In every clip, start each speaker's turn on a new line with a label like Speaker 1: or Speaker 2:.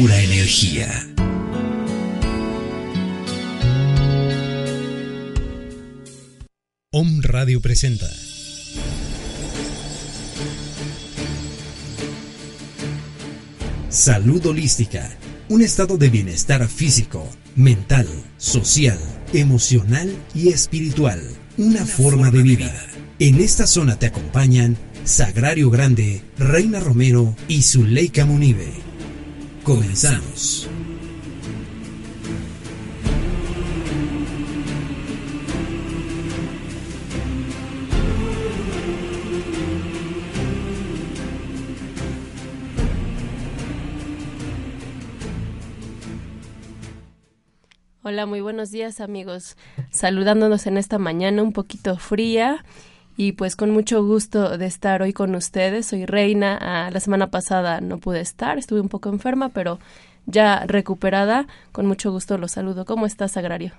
Speaker 1: pura energía. Om Radio presenta. Salud holística, un estado de bienestar físico, mental, social, emocional y espiritual, una, forma, de vida. En esta zona te acompañan Sagrario Grande, Reina Romero y Zuleika Munive. Comenzamos.
Speaker 2: Hola, muy buenos días amigos. Saludándonos en esta mañana un poquito fría y pues con mucho gusto de estar hoy con ustedes. Soy Reina. Ah, la semana pasada no pude estar, estuve un poco enferma, pero ya recuperada. Con mucho gusto los saludo. ¿Cómo estás, Agrario?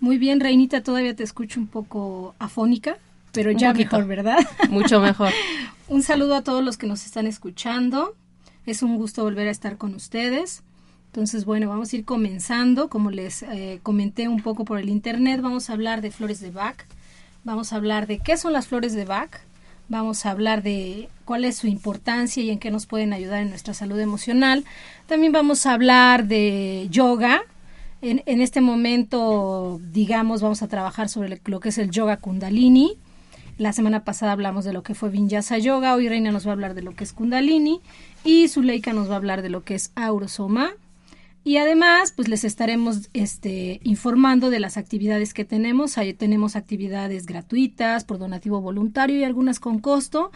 Speaker 3: Muy bien, Reinita, todavía te escucho un poco afónica, pero ya mejor, ¿verdad?
Speaker 2: Mucho mejor.
Speaker 3: un saludo a todos los que nos están escuchando. Es un gusto volver a estar con ustedes. Entonces, bueno, vamos a ir comenzando. Como les eh, comenté un poco por el internet, vamos a hablar de flores de Bach Vamos a hablar de qué son las flores de Bach. Vamos a hablar de cuál es su importancia y en qué nos pueden ayudar en nuestra salud emocional. También vamos a hablar de yoga. En, en este momento, digamos, vamos a trabajar sobre lo que es el yoga kundalini. La semana pasada hablamos de lo que fue Vinyasa Yoga, hoy Reina nos va a hablar de lo que es Kundalini y Zuleika nos va a hablar de lo que es Aurosoma. Y además, pues les estaremos este, informando de las actividades que tenemos. Ahí tenemos actividades gratuitas, por donativo voluntario y algunas con costo.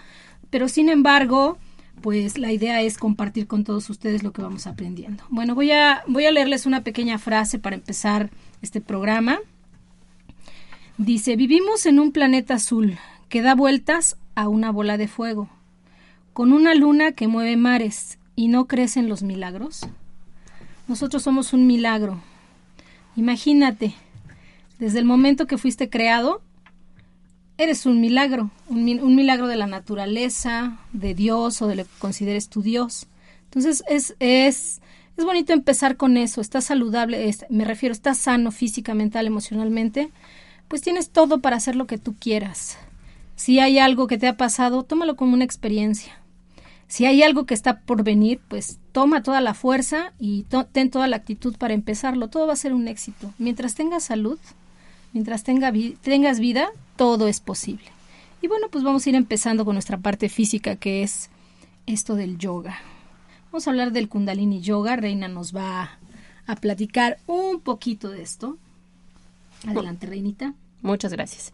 Speaker 3: Pero sin embargo, pues la idea es compartir con todos ustedes lo que vamos aprendiendo. Bueno, voy a, voy a leerles una pequeña frase para empezar este programa. Dice, vivimos en un planeta azul que da vueltas a una bola de fuego, con una luna que mueve mares y no crecen los milagros. Nosotros somos un milagro. Imagínate, desde el momento que fuiste creado, eres un milagro, un, milagro de la naturaleza, de Dios o de lo que consideres tu Dios. Entonces es, es, es bonito empezar con eso, estás saludable, me refiero, estás sano física, mental, emocionalmente, pues tienes todo para hacer lo que tú quieras. Si hay algo que te ha pasado, tómalo como una experiencia si hay algo que está por venir, pues toma toda la fuerza y ten toda la actitud para empezarlo. Todo va a ser un éxito. Mientras tengas salud, mientras tenga tengas vida, todo es posible. Y bueno, pues vamos a ir empezando con nuestra parte física, que es esto del yoga. Vamos a hablar del kundalini yoga. Reina nos va a platicar un poquito de esto. Adelante, Reinita.
Speaker 2: Muchas gracias.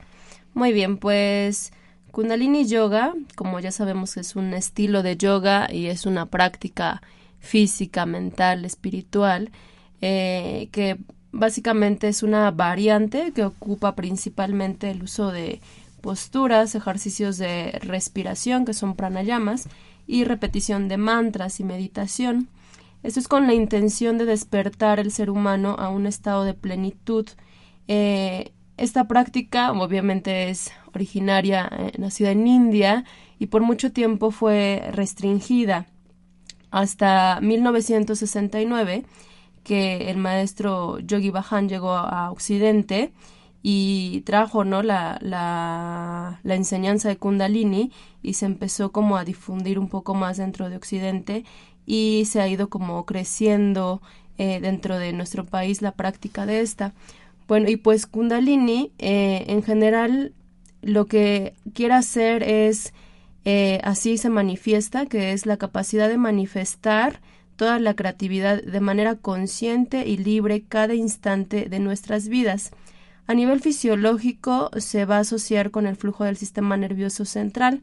Speaker 2: Muy bien, pues Kundalini Yoga, como ya sabemos, es un estilo de yoga y es una práctica física, mental, espiritual, eh, que básicamente es una variante que ocupa principalmente el uso de posturas, ejercicios de respiración, que son pranayamas, y repetición de mantras y meditación. Esto es con la intención de despertar el ser humano a un estado de plenitud eh, esta práctica obviamente es originaria, nacida en India y por mucho tiempo fue restringida hasta 1969 que el maestro Yogi Bhajan llegó a Occidente y trajo ¿no? la, la, la, enseñanza de Kundalini y se empezó como a difundir un poco más dentro de Occidente y se ha ido como creciendo eh, dentro de nuestro país la práctica de esta. Bueno, y pues Kundalini eh, en general lo que quiere hacer es, eh, así se manifiesta, que es la capacidad de manifestar toda la creatividad de manera consciente y libre cada instante de nuestras vidas. A nivel fisiológico se va a asociar con el flujo del sistema nervioso central,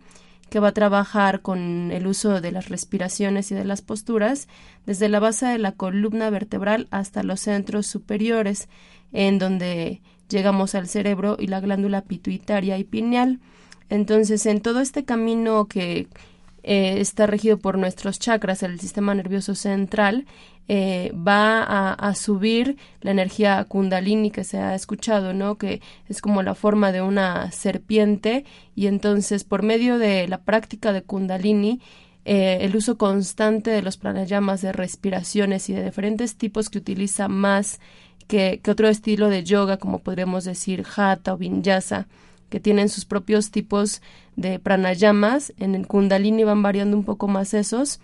Speaker 2: que va a trabajar con el uso de las respiraciones y de las posturas, desde la base de la columna vertebral hasta los centros superiores en donde llegamos al cerebro y la glándula pituitaria y pineal. Entonces, en todo este camino que eh, está regido por nuestros chakras, el sistema nervioso central, eh, va a, subir la energía kundalini que se ha escuchado, ¿no? Que es como la forma de una serpiente y entonces por medio de la práctica de kundalini eh, el uso constante de los pranayamas, de respiraciones y de diferentes tipos que utiliza más que, otro estilo de yoga, como podríamos decir hatha o vinyasa, que tienen sus propios tipos de pranayamas. En el kundalini van variando un poco más esos,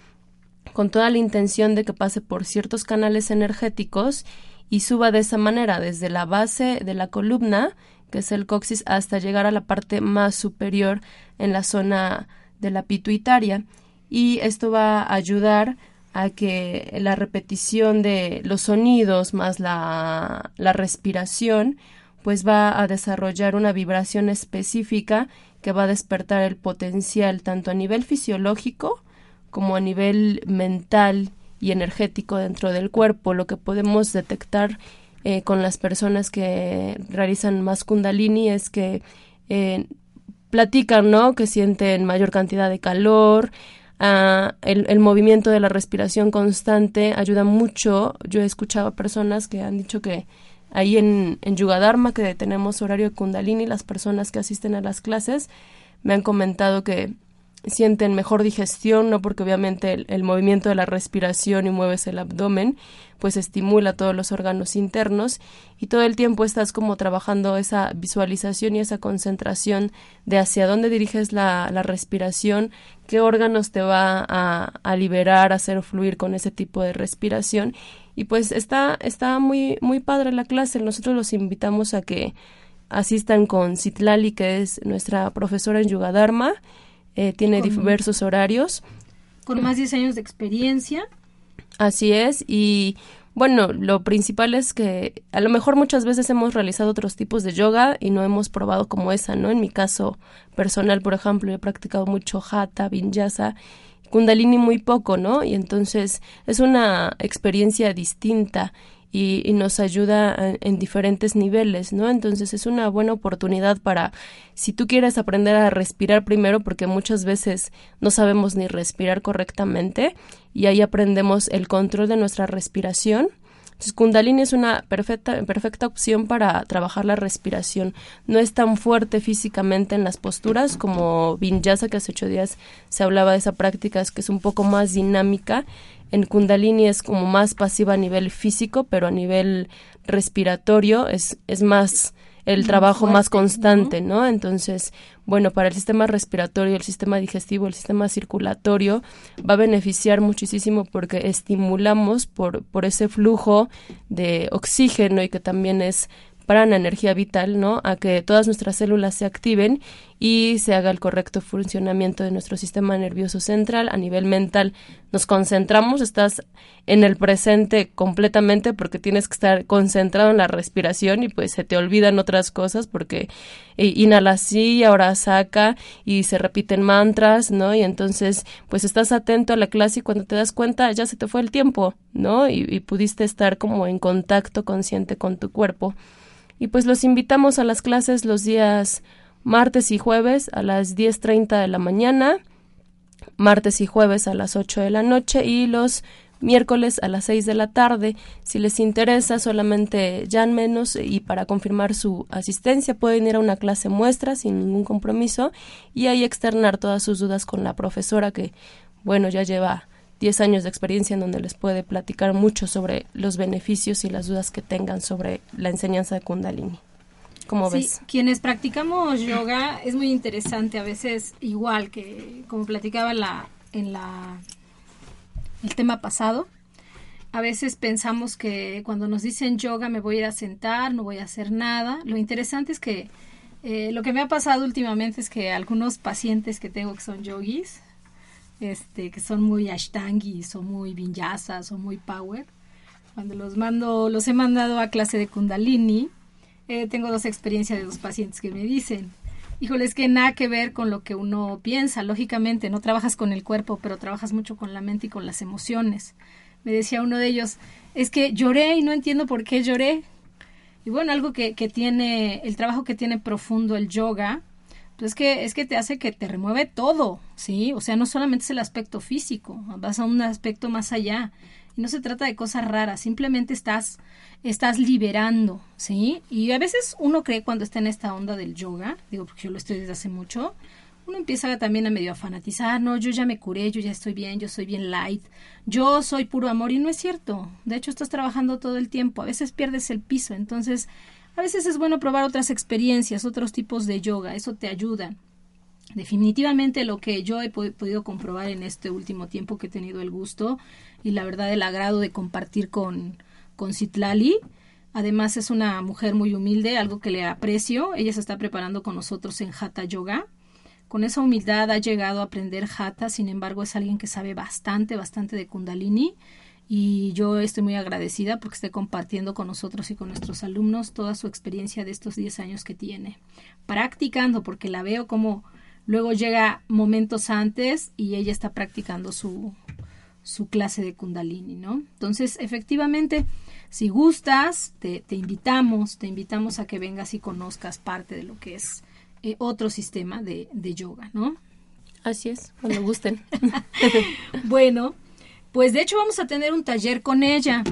Speaker 2: con toda la intención de que pase por ciertos canales energéticos y suba de esa manera desde la base de la columna, que es el coxis, hasta llegar a la parte más superior en la zona de la pituitaria. Y esto va a ayudar a que la repetición de los sonidos más la, la respiración pues va a desarrollar una vibración específica que va a despertar el potencial tanto a nivel fisiológico como a nivel mental y energético dentro del cuerpo, lo que podemos detectar eh, con las personas que realizan más kundalini es que eh, platican, ¿no? Que sienten mayor cantidad de calor, ah, el, movimiento de la respiración constante ayuda mucho. Yo he escuchado a personas que han dicho que ahí en, en Yugadharma, que tenemos horario de kundalini, las personas que asisten a las clases me han comentado que sienten mejor digestión, no porque obviamente el, movimiento de la respiración y mueves el abdomen, pues estimula todos los órganos internos y todo el tiempo estás como trabajando esa visualización y esa concentración de hacia dónde diriges la, la respiración, qué órganos te va a, a, liberar, a hacer fluir con ese tipo de respiración y pues está, está muy, muy padre la clase, nosotros los invitamos a que asistan con Citlali, que es nuestra profesora en Yuga Dharma, eh, tiene diversos horarios.
Speaker 3: Con más de 10 años de experiencia.
Speaker 2: Así es, y bueno, lo principal es que a lo mejor muchas veces hemos realizado otros tipos de yoga y no hemos probado como esa, ¿no? En mi caso personal, por ejemplo, he practicado mucho hatha, vinyasa, kundalini muy poco, ¿no? Y entonces es una experiencia distinta y, nos ayuda en, diferentes niveles, ¿no? Entonces es una buena oportunidad para, si tú quieres aprender a respirar primero, porque muchas veces no sabemos ni respirar correctamente, y ahí aprendemos el control de nuestra respiración. Entonces, Kundalini es una perfecta, perfecta opción para trabajar la respiración. No es tan fuerte físicamente en las posturas como Vinyasa, que hace ocho días se hablaba de esa práctica, es que es un poco más dinámica en Kundalini es como más pasiva a nivel físico, pero a nivel respiratorio es, es más el trabajo más constante, ¿no? Entonces, bueno, para el sistema respiratorio, el sistema digestivo, el sistema circulatorio va a beneficiar muchísimo porque estimulamos por, por ese flujo de oxígeno y que también es para una energía vital, ¿no? A que todas nuestras células se activen y se haga el correcto funcionamiento de nuestro sistema nervioso central a nivel mental. Nos concentramos, estás en el presente completamente porque tienes que estar concentrado en la respiración y pues se te olvidan otras cosas porque eh, inhala así, ahora saca y se repiten mantras, ¿no? Y entonces pues estás atento a la clase y cuando te das cuenta ya se te fue el tiempo, ¿no? Y, y pudiste estar como en contacto consciente con tu cuerpo. Y pues los invitamos a las clases los días martes y jueves a las 10.30 de la mañana, martes y jueves a las 8 de la noche y los miércoles a las 6 de la tarde. Si les interesa, solamente ya menos y para confirmar su asistencia pueden ir a una clase muestra sin ningún compromiso y ahí externar todas sus dudas con la profesora que, bueno, ya lleva 10 años de experiencia en donde les puede platicar mucho sobre los beneficios y las dudas que tengan sobre la enseñanza de Kundalini. ¿Cómo ves?
Speaker 3: Quienes practicamos yoga es muy interesante, a veces igual que como platicaba la, en la el tema pasado, a veces pensamos que cuando nos dicen yoga me voy a ir a sentar, no voy a hacer nada. Lo interesante es que eh, lo que me ha pasado últimamente es que algunos pacientes que tengo que son yogis, este, que son muy ashtangis o muy vinyasas o muy power. Cuando los mando, los he mandado a clase de kundalini, eh, tengo dos experiencias de dos pacientes que me dicen, híjole, es que nada que ver con lo que uno piensa, lógicamente, no trabajas con el cuerpo, pero trabajas mucho con la mente y con las emociones. Me decía uno de ellos, es que lloré y no entiendo por qué lloré. Y bueno, algo que, que tiene, el trabajo que tiene profundo el yoga, pues es que, es que te hace que te remueve todo, ¿sí? O sea, no solamente es el aspecto físico, vas a un aspecto más allá. Y no se trata de cosas raras, simplemente estás, estás liberando, ¿sí? Y a veces uno cree cuando está en esta onda del yoga, digo porque yo lo estoy desde hace mucho, uno empieza también a medio a fanatizar, no, yo ya me curé, yo ya estoy bien, yo soy bien light, yo soy puro amor y no es cierto. De hecho, estás trabajando todo el tiempo, a veces pierdes el piso, entonces a veces es bueno probar otras experiencias, otros tipos de yoga, eso te ayuda. Definitivamente lo que yo he podido comprobar en este último tiempo que he tenido el gusto y la verdad el agrado de compartir con, con Citlali, Además es una mujer muy humilde, algo que le aprecio. Ella se está preparando con nosotros en Hatha Yoga. Con esa humildad ha llegado a aprender Hatha, sin embargo es alguien que sabe bastante, bastante de Kundalini y yo estoy muy agradecida porque esté compartiendo con nosotros y con nuestros alumnos toda su experiencia de estos 10 años que tiene. Practicando, porque la veo como luego llega momentos antes y ella está practicando su, su clase de Kundalini, ¿no? Entonces, efectivamente, si gustas, te, te, invitamos, te invitamos a que vengas y conozcas parte de lo que es eh, otro sistema de, de, yoga, ¿no?
Speaker 2: Así es, cuando gusten.
Speaker 3: bueno, pues de hecho vamos a tener un taller con ella.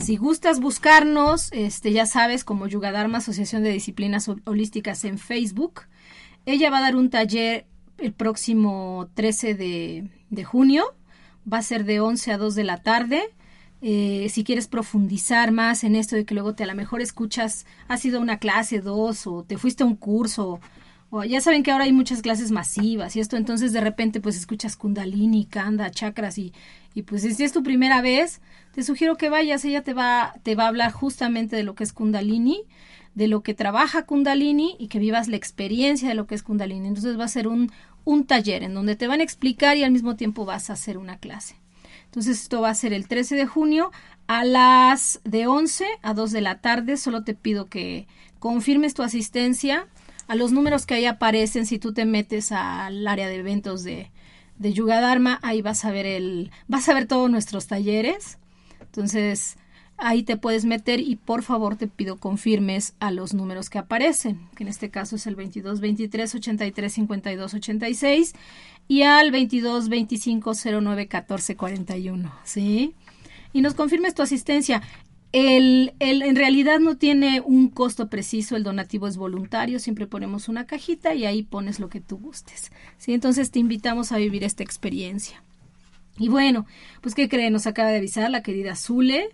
Speaker 3: Si gustas buscarnos, este, ya sabes, como Yuga Dharma, Asociación de Disciplinas Holísticas en Facebook. Ella va a dar un taller el próximo 13 de, junio. Va a ser de 11 a 2 de la tarde eh, si quieres profundizar más en esto de que luego te a lo mejor escuchas, has sido una clase, dos, o te fuiste a un curso, o ya saben que ahora hay muchas clases masivas y esto, entonces de repente pues escuchas kundalini, kanda, chakras y, y pues si es tu primera vez, te sugiero que vayas, ella te va, te va a hablar justamente de lo que es kundalini, de lo que trabaja kundalini y que vivas la experiencia de lo que es kundalini. Entonces va a ser un, un taller en donde te van a explicar y al mismo tiempo vas a hacer una clase. Entonces esto va a ser el 13 de junio a las de 11 a 2 de la tarde. Solo te pido que confirmes tu asistencia a los números que ahí aparecen si tú te metes al área de eventos de, de Yuga Dharma, ahí vas a ver el vas a ver todos nuestros talleres. Entonces, ahí te puedes meter y por favor te pido confirmes a los números que aparecen, que en este caso es el 22 23 83 52 86 y al 22 25 09 14 41, ¿sí? Y nos confirmes tu asistencia. El, el, en realidad no tiene un costo preciso, el donativo es voluntario, siempre ponemos una cajita y ahí pones lo que tú gustes. ¿sí? Entonces te invitamos a vivir esta experiencia. Y bueno, pues ¿qué creen? Nos acaba de avisar la querida Zule,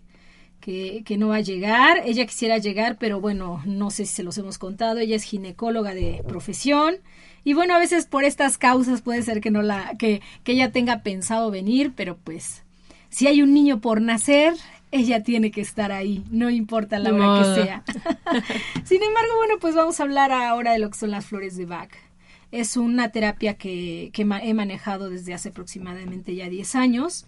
Speaker 3: que, que, no va a llegar. Ella quisiera llegar, pero bueno, no sé si se los hemos contado. Ella es ginecóloga de profesión. Y bueno, a veces por estas causas puede ser que no la, que, que ella tenga pensado venir, pero pues, si hay un niño por nacer, ella tiene que estar ahí, no importa la hora que sea. Sin embargo, bueno, pues vamos a hablar ahora de lo que son las flores de Bach. Es una terapia que, que he manejado desde hace aproximadamente ya 10 años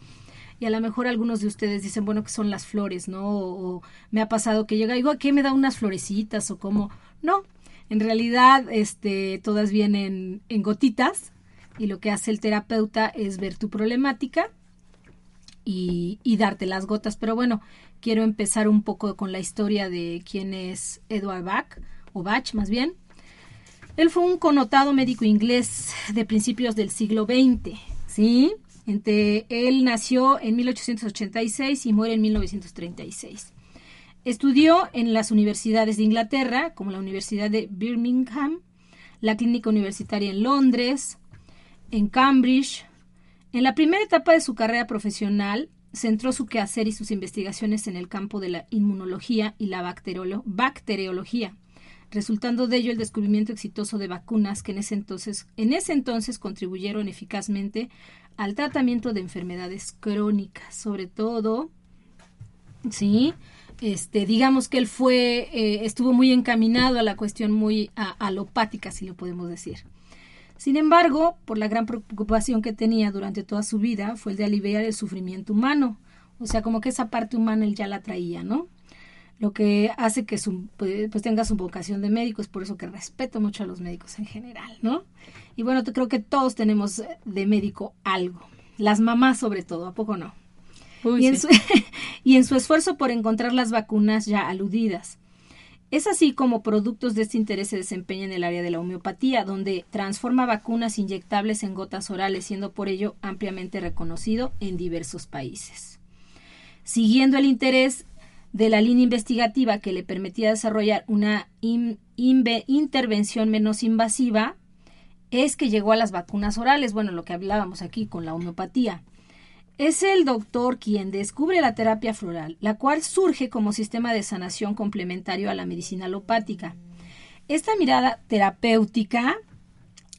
Speaker 3: y a lo mejor algunos de ustedes dicen, bueno, que son las flores, ¿no? O, me ha pasado que llega, digo, ¿qué me da unas florecitas o cómo? No, en realidad este, todas vienen en gotitas y lo que hace el terapeuta es ver tu problemática y, darte las gotas. Pero bueno, quiero empezar un poco con la historia de quién es Edward Bach, o Bach más bien. Él fue un connotado médico inglés de principios del siglo XX, ¿sí? él nació en 1886 y muere en 1936. Estudió en las universidades de Inglaterra, como la Universidad de Birmingham, la Clínica Universitaria en Londres, en Cambridge. En la primera etapa de su carrera profesional, centró su quehacer y sus investigaciones en el campo de la inmunología y la bacteriología, resultando de ello el descubrimiento exitoso de vacunas que en ese entonces, en ese entonces contribuyeron eficazmente al tratamiento de enfermedades crónicas, sobre todo, sí, este, digamos que él fue, eh, estuvo muy encaminado a la cuestión muy alopática, si lo podemos decir. Sin embargo, por la gran preocupación que tenía durante toda su vida, fue el de aliviar el sufrimiento humano. O sea, como que esa parte humana él ya la traía, ¿no? Lo que hace que su, pues, pues tenga su vocación de médico, es por eso que respeto mucho a los médicos en general, ¿no? Y bueno, creo que todos tenemos de médico algo. Las mamás sobre todo, ¿a poco no? y, en su, y en su esfuerzo por encontrar las vacunas ya aludidas. Es así como productos de este interés se desempeña en el área de la homeopatía, donde transforma vacunas inyectables en gotas orales, siendo por ello ampliamente reconocido en diversos países. Siguiendo el interés de la línea investigativa que le permitía desarrollar una intervención menos invasiva, es que llegó a las vacunas orales, bueno, lo que hablábamos aquí con la homeopatía. Es el doctor quien descubre la terapia floral, la cual surge como sistema de sanación complementario a la medicina alopática. Esta mirada terapéutica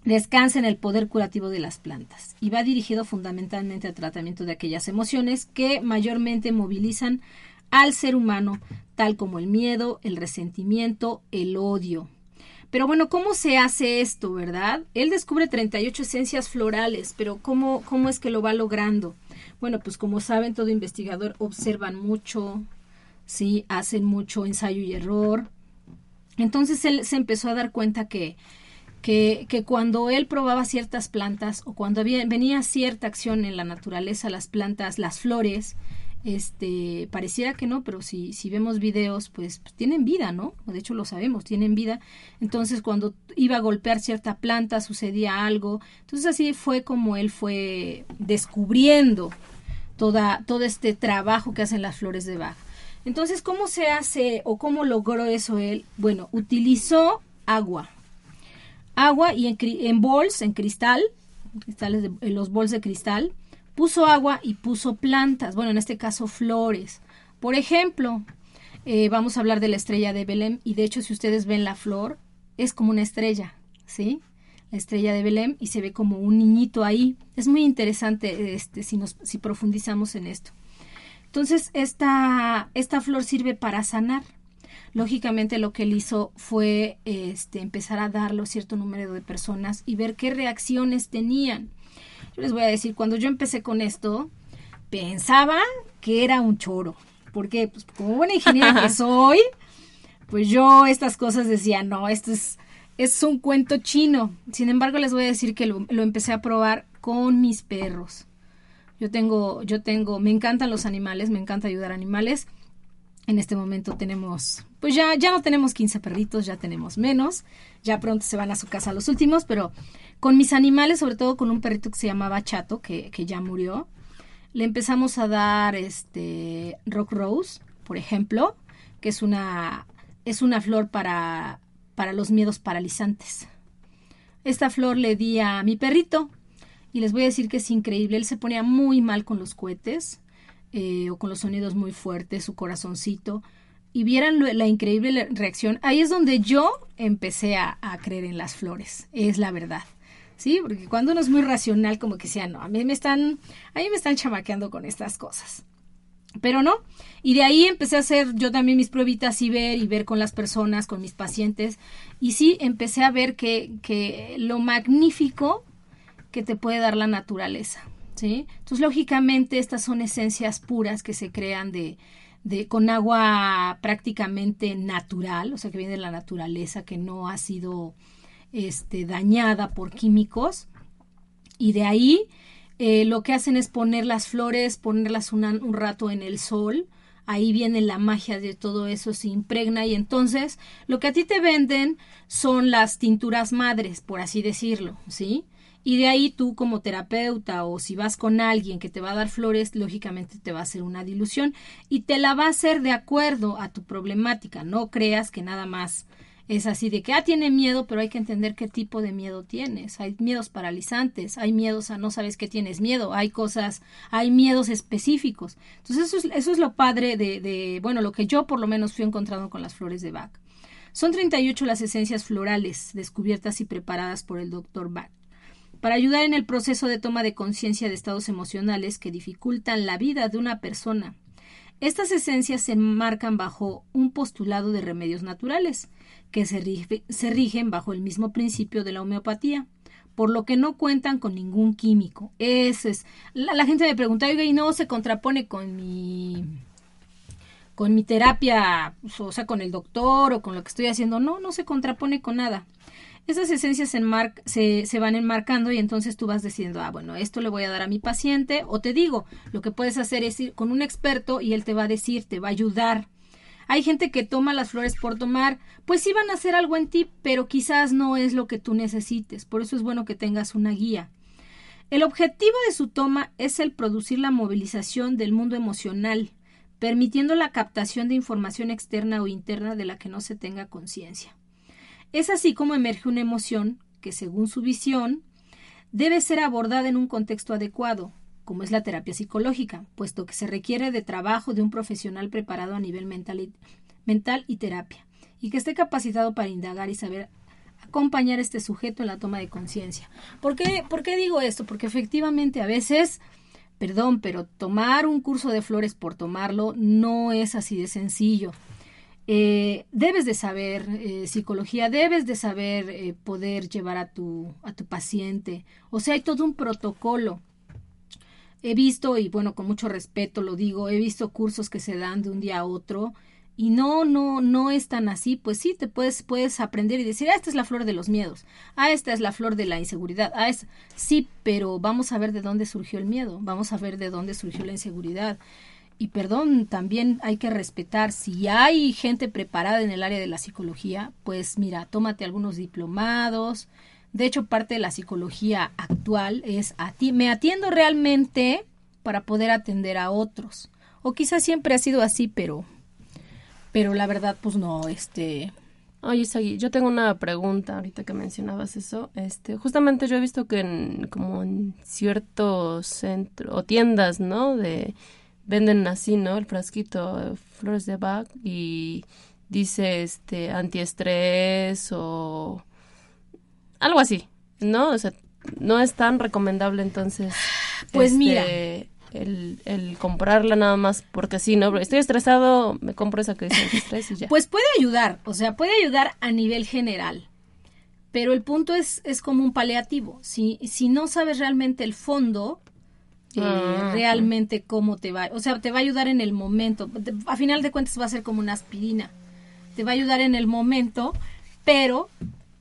Speaker 3: descansa en el poder curativo de las plantas y va dirigido fundamentalmente al tratamiento de aquellas emociones que mayormente movilizan al ser humano, tal como el miedo, el resentimiento, el odio. Pero bueno, ¿cómo se hace esto, verdad? Él descubre 38 esencias florales, pero ¿cómo, cómo es que lo va logrando? Bueno, pues como saben, todo investigador observan mucho, ¿sí? Hacen mucho ensayo y error. Entonces él se empezó a dar cuenta que, que, que cuando él probaba ciertas plantas o cuando venía cierta acción en la naturaleza, las plantas, las flores, este pareciera que no, pero si, si vemos videos, pues, pues, tienen vida, ¿no? De hecho lo sabemos, tienen vida. Entonces cuando iba a golpear cierta planta sucedía algo. Entonces así fue como él fue descubriendo toda, todo este trabajo que hacen las flores de Bach. Entonces, ¿cómo se hace o cómo logró eso él? Bueno, utilizó agua. Agua y en, en bols, en cristal, cristales de, en los bols de cristal, puso agua y puso plantas, bueno, en este caso flores. Por ejemplo, eh, vamos a hablar de la estrella de Belém y de hecho si ustedes ven la flor, es como una estrella, ¿sí? La estrella de Belém y se ve como un niñito ahí. Es muy interesante este, si, nos, si profundizamos en esto. Entonces, esta, esta flor sirve para sanar. Lógicamente lo que él hizo fue este, empezar a darlo a cierto número de personas y ver qué reacciones tenían. Yo les voy a decir, cuando yo empecé con esto, pensaba que era un choro. Porque, pues, como buena ingeniera que soy, pues yo estas cosas decía, no, esto es, es un cuento chino. Sin embargo, les voy a decir que lo, lo empecé a probar con mis perros. Yo tengo, yo tengo, me encantan los animales, me encanta ayudar a animales. En este momento tenemos, pues ya, ya no tenemos 15 perritos, ya tenemos menos. Ya pronto se van a su casa los últimos, pero con mis animales, sobre todo con un perrito que se llamaba Chato, que, que ya murió, le empezamos a dar este Rock Rose, por ejemplo, que es una, es una flor para, para los miedos paralizantes. Esta flor le di a mi perrito y les voy a decir que es increíble. Él se ponía muy mal con los cohetes eh, o con los sonidos muy fuertes, su corazoncito. Y vieran la increíble reacción. Ahí es donde yo empecé a, a creer en las flores. Es la verdad. ¿Sí? Porque cuando uno es muy racional, como que sea, no, a mí me están, a mí me están chamaqueando con estas cosas. Pero no, y de ahí empecé a hacer yo también mis pruebitas y ver y ver con las personas, con mis pacientes, y sí empecé a ver que, que lo magnífico que te puede dar la naturaleza, ¿sí? Entonces, lógicamente, estas son esencias puras que se crean de, de, con agua prácticamente natural, o sea, que viene de la naturaleza, que no ha sido este, dañada por químicos y de ahí eh, lo que hacen es poner las flores, ponerlas un rato en el sol, ahí viene la magia de todo eso, se impregna y entonces lo que a ti te venden son las tinturas madres, por así decirlo, ¿sí? Y de ahí tú como terapeuta o si vas con alguien que te va a dar flores, lógicamente te va a hacer una dilución y te la va a hacer de acuerdo a tu problemática. No creas que nada más es así de que, ah, tiene miedo, pero hay que entender qué tipo de miedo tienes. Hay miedos paralizantes, hay miedos a no sabes qué tienes miedo, hay cosas, hay miedos específicos. Entonces eso es, eso es lo padre de, de, bueno, lo que yo por lo menos fui encontrando con las flores de Bach. Son 38 las esencias florales descubiertas y preparadas por el doctor Bach para ayudar en el proceso de toma de conciencia de estados emocionales que dificultan la vida de una persona. Estas esencias se enmarcan bajo un postulado de remedios naturales, que se, rigen bajo el mismo principio de la homeopatía, por lo que no cuentan con ningún químico. Ese es. La, gente me pregunta, oiga, ¿y no se contrapone con mi con mi terapia, o sea, con el doctor o con lo que estoy haciendo? No, no se contrapone con nada. Esas esencias se, se, van enmarcando y entonces tú vas diciendo, ah, bueno, esto le voy a dar a mi paciente, o te digo, lo que puedes hacer es ir con un experto y él te va a decir, te va a ayudar hay gente que toma las flores por tomar, pues sí van a hacer algo en ti, pero quizás no es lo que tú necesites. Por eso es bueno que tengas una guía. El objetivo de su toma es el producir la movilización del mundo emocional, permitiendo la captación de información externa o interna de la que no se tenga conciencia. Es así como emerge una emoción que según su visión debe ser abordada en un contexto adecuado, como es la terapia psicológica, puesto que se requiere de trabajo de un profesional preparado a nivel mental y, mental y terapia, y que esté capacitado para indagar y saber acompañar a este sujeto en la toma de conciencia. ¿Por qué, ¿Por qué digo esto? Porque efectivamente a veces, perdón, pero tomar un curso de flores por tomarlo no es así de sencillo. Eh, debes de saber eh, psicología, debes de saber eh, poder llevar a tu, a tu paciente. O sea, hay todo un protocolo. He visto, y bueno, con mucho respeto lo digo, he visto cursos que se dan de un día a otro y no, no, no es tan así, pues sí, te puedes, puedes aprender y decir, ah, esta es la flor de los miedos, ah, esta es la flor de la inseguridad, ah, es, sí, pero vamos a ver de dónde surgió el miedo, vamos a ver de dónde surgió la inseguridad. Y perdón, también hay que respetar, si hay gente preparada en el área de la psicología, pues mira, tómate algunos diplomados. De hecho, parte de la psicología actual es a ti, me atiendo realmente para poder atender a otros. O quizás siempre ha sido así, pero pero la verdad pues no, este...
Speaker 2: Oye, yo tengo una pregunta ahorita que mencionabas eso. Este, justamente yo he visto que en, como en ciertos centros o tiendas, ¿no? De venden así, ¿no? El frasquito flores de Bach y dice este antiestrés o algo así, ¿no? O sea, no es tan recomendable entonces.
Speaker 3: Pues mira,
Speaker 2: este, el, comprarla nada más porque sí, ¿no? Estoy estresado, me compro esa de estrés y ya.
Speaker 3: Pues puede ayudar, o sea, puede ayudar a nivel general. Pero el punto es, es como un paliativo. Si, si no sabes realmente el fondo, eh, ah, realmente cómo te va, o sea, te va a ayudar en el momento. A final de cuentas va a ser como una aspirina. Te va a ayudar en el momento, pero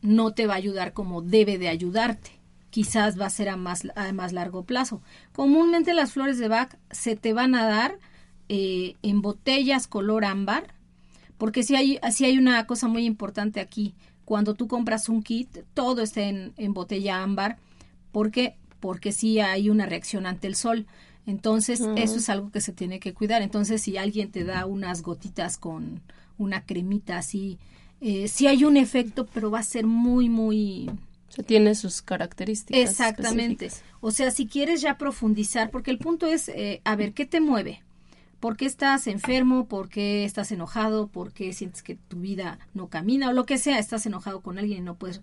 Speaker 3: no te va a ayudar como debe de ayudarte quizás va a ser a más, a más largo plazo. Comúnmente las flores de Bach se te van a dar eh, en botellas color ámbar, porque si hay, si hay una cosa muy importante aquí, cuando tú compras un kit, todo está en, en botella ámbar, porque porque si hay una reacción ante el sol. Entonces, eso es algo que se tiene que cuidar. Entonces, si alguien te da unas gotitas con una cremita así, eh, sí hay un efecto, pero va a ser muy, muy,
Speaker 2: o sea, tiene sus características.
Speaker 3: Exactamente. O sea, si quieres ya profundizar, porque el punto es, eh, a ver, ¿qué te mueve? ¿Por qué estás enfermo? ¿Por qué estás enojado? ¿Por qué sientes que tu vida no camina? O lo que sea, estás enojado con alguien y no puedes...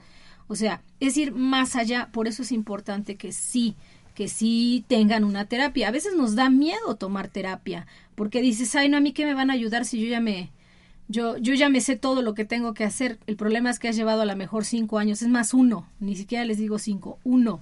Speaker 3: O sea, es ir más allá. Por eso es importante que sí, que sí tengan una terapia. A veces nos da miedo tomar terapia, porque dices, ay, no, a mí qué me van a ayudar si yo ya me yo, yo ya me sé todo lo que tengo que hacer. El problema es que has llevado a lo mejor cinco años, es más uno, ni siquiera les digo cinco, uno.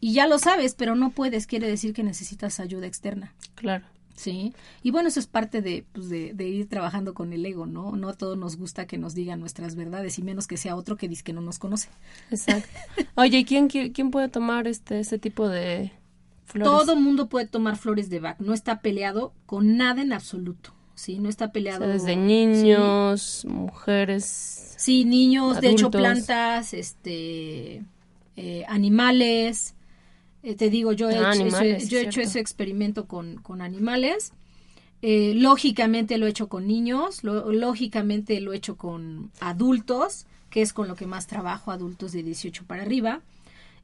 Speaker 3: Y ya lo sabes, pero no puedes, quiere decir que necesitas ayuda externa.
Speaker 2: Claro.
Speaker 3: Sí, y bueno, eso es parte de, pues de, de, ir trabajando con el ego, ¿no? No a todos nos gusta que nos digan nuestras verdades y menos que sea otro que dice que no nos conoce.
Speaker 2: Exacto. Oye, ¿y quién, quién puede tomar este ese tipo de flores?
Speaker 3: Todo mundo puede tomar flores de Bach, no está peleado con nada en absoluto. ¿Sí? No está peleado.
Speaker 2: desde niños, mujeres.
Speaker 3: Sí, niños, de hecho plantas, este, eh, animales. Eh, te digo, yo he ah, hecho, yo he hecho ese experimento con, con animales. Eh, lógicamente lo he hecho con niños, lógicamente lo he hecho con adultos, que es con lo que más trabajo, adultos de 18 para arriba.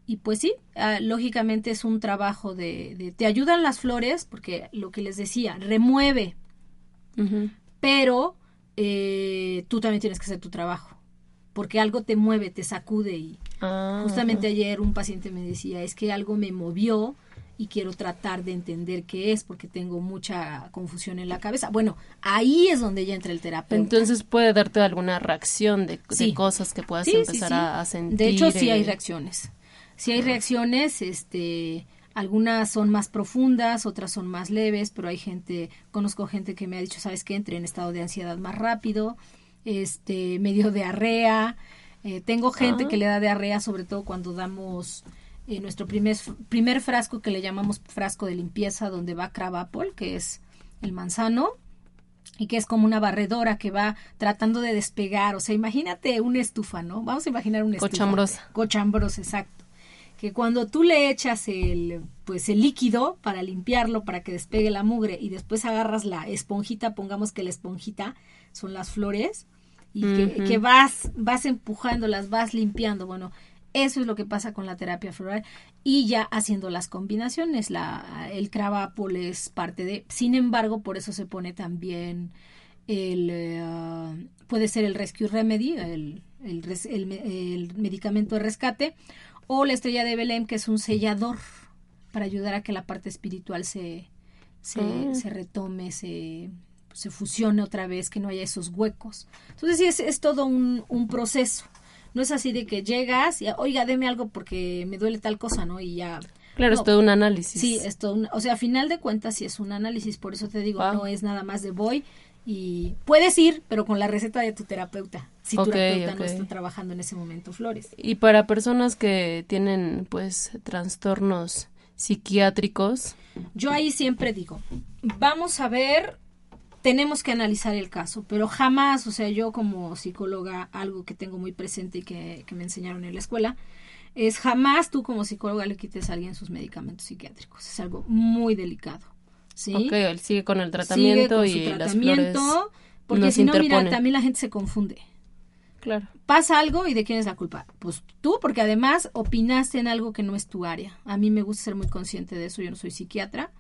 Speaker 3: Y pues sí, ah, lógicamente es un trabajo de, de, Te ayudan las flores, porque lo que les decía, remueve pero eh, tú también tienes que hacer tu trabajo, porque algo te mueve, te sacude y ah, justamente ayer un paciente me decía, es que algo me movió y quiero tratar de entender qué es porque tengo mucha confusión en la cabeza. Bueno, ahí es donde ya entra el terapeuta.
Speaker 2: Entonces puede darte alguna reacción de, cosas que puedas empezar a, sentir.
Speaker 3: De hecho, sí hay reacciones. Sí hay reacciones, este, algunas son más profundas, otras son más leves, pero hay gente, conozco gente que me ha dicho, ¿sabes qué? Entré en estado de ansiedad más rápido, este, me dio diarrea. Eh, tengo gente que le da diarrea, sobre todo cuando damos eh, nuestro primer, primer frasco que le llamamos frasco de limpieza, donde va Cravapol, que es el manzano, y que es como una barredora que va tratando de despegar. O sea, imagínate una estufa, ¿no? Vamos a imaginar una estufa.
Speaker 2: Cochambrosa.
Speaker 3: Cochambrosa, exacto que cuando tú le echas el pues el líquido para limpiarlo para que despegue la mugre y después agarras la esponjita pongamos que la esponjita son las flores y que, vas vas empujándolas vas limpiando bueno Eso es lo que pasa con la terapia floral y ya haciendo las combinaciones. La, el cravapol es parte de. Sin embargo, por eso se pone también el. Eh, puede ser el Rescue Remedy, el, el, medicamento de rescate, o la estrella de Belém, que es un sellador para ayudar a que la parte espiritual se, se, ah. se retome, se, se fusione otra vez, que no haya esos huecos. Entonces, sí, es, es todo un, un proceso. No es así de que llegas y, oiga, deme algo porque me duele tal cosa, ¿no? Y ya.
Speaker 2: Claro, es todo un análisis.
Speaker 3: Sí, es todo un, o sea, a final de cuentas sí es un análisis, por eso te digo, no es nada más de voy y puedes ir, pero con la receta de tu terapeuta, si tu terapeuta no está trabajando en ese momento flores.
Speaker 2: Y para personas que tienen pues trastornos psiquiátricos,
Speaker 3: yo ahí siempre digo, vamos a ver tenemos que analizar el caso, pero jamás, o sea, yo como psicóloga, algo que tengo muy presente y que, me enseñaron en la escuela, es jamás tú como psicóloga le quites a alguien sus medicamentos psiquiátricos. Es algo muy delicado. ¿sí?
Speaker 2: Ok, él sigue con el tratamiento y tratamiento, las
Speaker 3: porque si no, mira, también la gente se confunde.
Speaker 2: Claro.
Speaker 3: Pasa algo y de quién es la culpa. Pues tú, porque además opinaste en algo que no es tu área. A mí me gusta ser muy consciente de eso. Yo no soy psiquiatra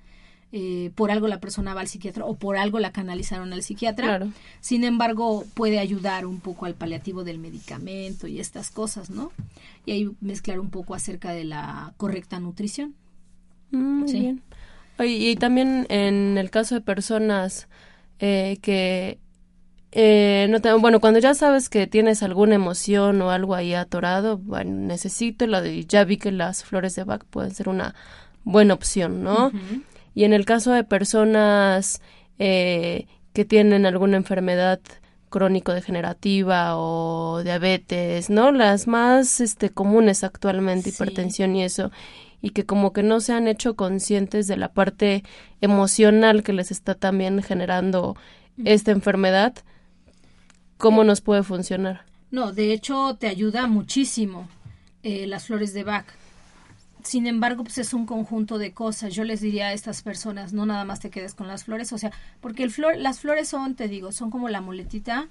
Speaker 3: eh, por algo la persona va al psiquiatra o por algo la canalizaron al psiquiatra. Sin embargo, puede ayudar un poco al paliativo del medicamento y estas cosas, ¿no? Y ahí mezclar un poco acerca de la correcta nutrición.
Speaker 2: Mm, muy bien. y también en el caso de personas eh, que eh, no te, bueno, cuando ya sabes que tienes alguna emoción o algo ahí atorado, bueno, necesito la de, ya vi que las flores de Bach pueden ser una buena opción, ¿no? Y en el caso de personas eh, que tienen alguna enfermedad crónico-degenerativa o diabetes, ¿no? Las más este, comunes actualmente, hipertensión y eso, y que como que no se han hecho conscientes de la parte emocional que les está también generando esta enfermedad, ¿cómo nos puede funcionar?
Speaker 3: No, de hecho te ayuda muchísimo eh, las flores de Bach sin embargo, pues es un conjunto de cosas. Yo les diría a estas personas, no nada más te quedes con las flores, o sea, porque el flor, las flores son, te digo, son como la muletita.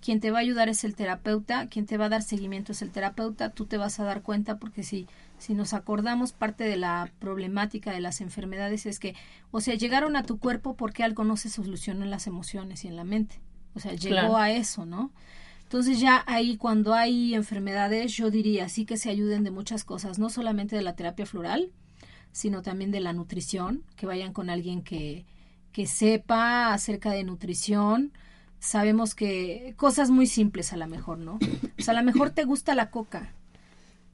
Speaker 3: Quien te va a ayudar es el terapeuta, quien te va a dar seguimiento es el terapeuta. Tú te vas a dar cuenta porque si, si nos acordamos, parte de la problemática de las enfermedades es que, o sea, llegaron a tu cuerpo porque algo no se soluciona en las emociones y en la mente. O sea, llegó a eso, ¿no? Entonces ya ahí cuando hay enfermedades yo diría sí que se ayuden de muchas cosas, no solamente de la terapia floral, sino también de la nutrición, que vayan con alguien que, que sepa acerca de nutrición. Sabemos que cosas muy simples a lo mejor, ¿no? O sea, a lo mejor te gusta la coca,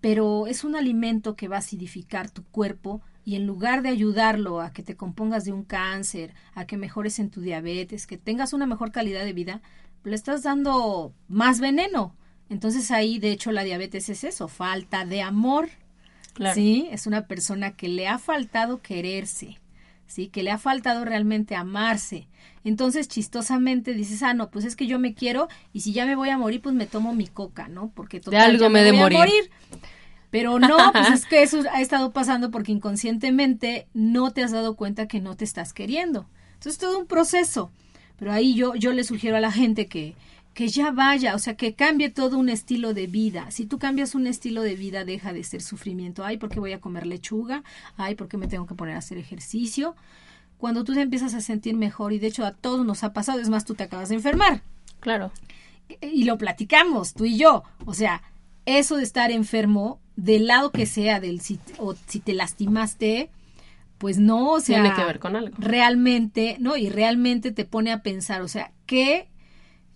Speaker 3: pero es un alimento que va a acidificar tu cuerpo y en lugar de ayudarlo a que te compongas de un cáncer, a que mejores en tu diabetes, que tengas una mejor calidad de vida, le estás dando más veneno. Entonces ahí, de hecho, la diabetes es eso, falta de amor. Sí, es una persona que le ha faltado quererse, sí, que le ha faltado realmente amarse. Entonces, chistosamente dices, ah, no, pues es que yo me quiero y si ya me voy a morir, pues me tomo mi coca, ¿no? Porque
Speaker 2: total, de algo me, de morir. morir.
Speaker 3: Pero no, pues es que eso ha estado pasando porque inconscientemente no te has dado cuenta que no te estás queriendo. Entonces, es todo un proceso. Pero ahí yo, yo le sugiero a la gente que, que ya vaya, o sea, que cambie todo un estilo de vida. Si tú cambias un estilo de vida, deja de ser sufrimiento. Ay, ¿por qué voy a comer lechuga? Ay, ¿por qué me tengo que poner a hacer ejercicio? Cuando tú te empiezas a sentir mejor, y de hecho a todos nos ha pasado, es más, tú te acabas de enfermar.
Speaker 2: Claro.
Speaker 3: Y lo platicamos, tú y yo. O sea, eso de estar enfermo, del lado que sea, del si, o si te lastimaste, pues no, o sea,
Speaker 2: tiene que ver con algo.
Speaker 3: Realmente, no, y realmente te pone a pensar, o sea, que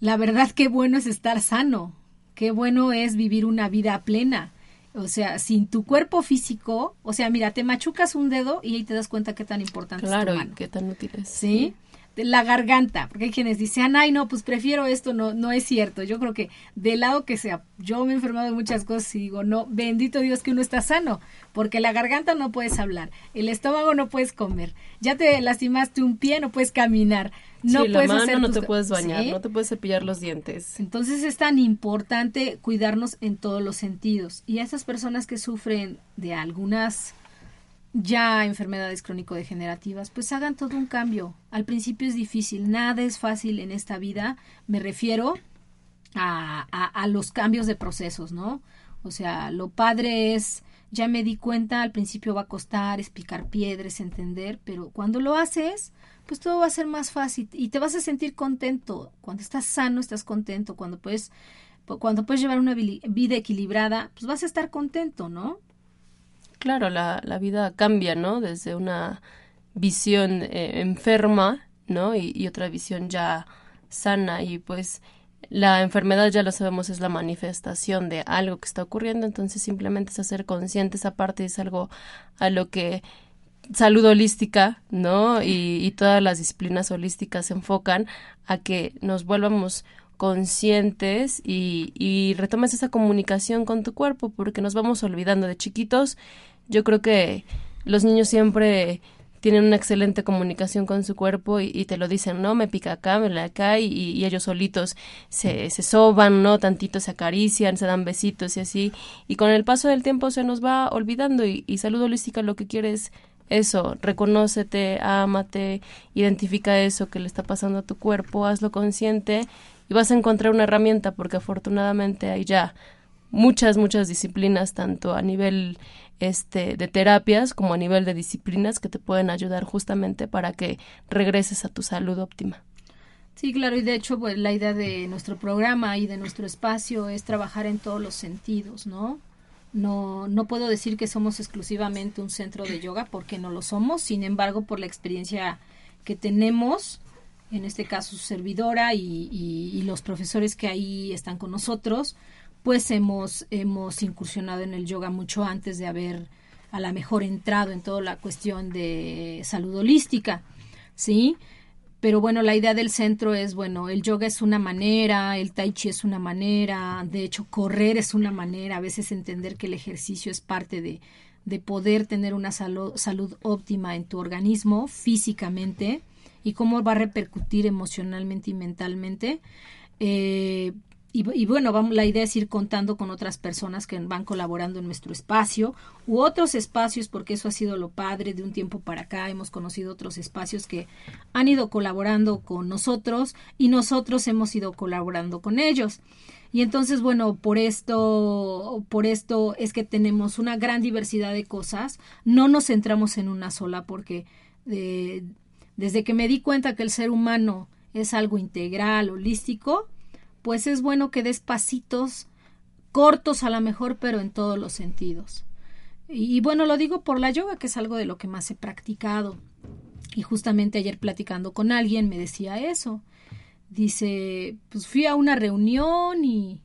Speaker 3: la verdad qué bueno es estar sano, qué bueno es vivir una vida plena. O sea, sin tu cuerpo físico, o sea, mira, te machucas un dedo y ahí te das cuenta qué tan importante
Speaker 2: es tu
Speaker 3: mano.
Speaker 2: qué tan útil es.
Speaker 3: ¿Sí? La garganta, porque hay quienes dicen, ay, no, pues prefiero esto, no, no es cierto. Yo creo que del lado que sea, yo me he enfermado de muchas cosas y digo, no, bendito Dios que uno está sano, porque la garganta no puedes hablar, el estómago no puedes comer, ya te lastimaste un pie, no puedes caminar, no puedes hacer
Speaker 2: no te puedes bañar, no te puedes cepillar los dientes.
Speaker 3: Entonces es tan importante cuidarnos en todos los sentidos. Y a esas personas que sufren de algunas ya enfermedades crónico-degenerativas, pues hagan todo un cambio. Al principio es difícil, nada es fácil en esta vida, me refiero a, a, los cambios de procesos, ¿no? O sea, lo padre es, ya me di cuenta, al principio va a costar explicar piedras, entender, pero cuando lo haces, pues todo va a ser más fácil y te vas a sentir contento. Cuando estás sano, estás contento. Cuando puedes, cuando puedes llevar una vida equilibrada, pues vas a estar contento, ¿no?
Speaker 2: Claro, la, la vida cambia, ¿no? Desde una visión eh, enferma, ¿no? Y, otra visión ya sana y pues la enfermedad ya lo sabemos es la manifestación de algo que está ocurriendo, entonces simplemente es hacer consciente esa parte es algo a lo que salud holística, ¿no? Y, y todas las disciplinas holísticas se enfocan a que nos vuelvamos conscientes y, y esa comunicación con tu cuerpo, porque nos vamos olvidando de chiquitos. Yo creo que los niños siempre tienen una excelente comunicación con su cuerpo y, te lo dicen, ¿no? Me pica acá, me la acá y, ellos solitos se, se soban, ¿no? Tantito se acarician, se dan besitos y así. Y con el paso del tiempo se nos va olvidando y, y salud holística lo que quiere es eso, reconócete, ámate, identifica eso que le está pasando a tu cuerpo, hazlo consciente y vas a encontrar una herramienta porque afortunadamente hay ya muchas, muchas disciplinas, tanto a nivel este, de terapias como a nivel de disciplinas que te pueden ayudar justamente para que regreses a tu salud óptima.
Speaker 3: Sí, claro, y de hecho, pues la idea de nuestro programa y de nuestro espacio es trabajar en todos los sentidos, ¿no? No, no puedo decir que somos exclusivamente un centro de yoga porque no lo somos, sin embargo, por la experiencia que tenemos, en este caso su servidora y, y los profesores que ahí están con nosotros, pues hemos, hemos incursionado en el yoga mucho antes de haber a la mejor entrado en toda la cuestión de salud holística, ¿sí? Pero bueno, la idea del centro es, bueno, el yoga es una manera, el tai chi es una manera, de hecho, correr es una manera, a veces entender que el ejercicio es parte de, de poder tener una salud óptima en tu organismo físicamente y cómo va a repercutir emocionalmente y mentalmente. Eh, y, bueno, vamos, la idea es ir contando con otras personas que van colaborando en nuestro espacio u otros espacios, porque eso ha sido lo padre de un tiempo para acá. Hemos conocido otros espacios que han ido colaborando con nosotros y nosotros hemos ido colaborando con ellos. Y entonces, bueno, por esto, por esto es que tenemos una gran diversidad de cosas. No nos centramos en una sola, porque eh, desde que me di cuenta que el ser humano es algo integral, holístico, pues es bueno que des pasitos cortos a lo mejor, pero en todos los sentidos. Y, bueno, lo digo por la yoga, que es algo de lo que más he practicado. Y justamente ayer platicando con alguien me decía eso. Dice, pues fui a una reunión y,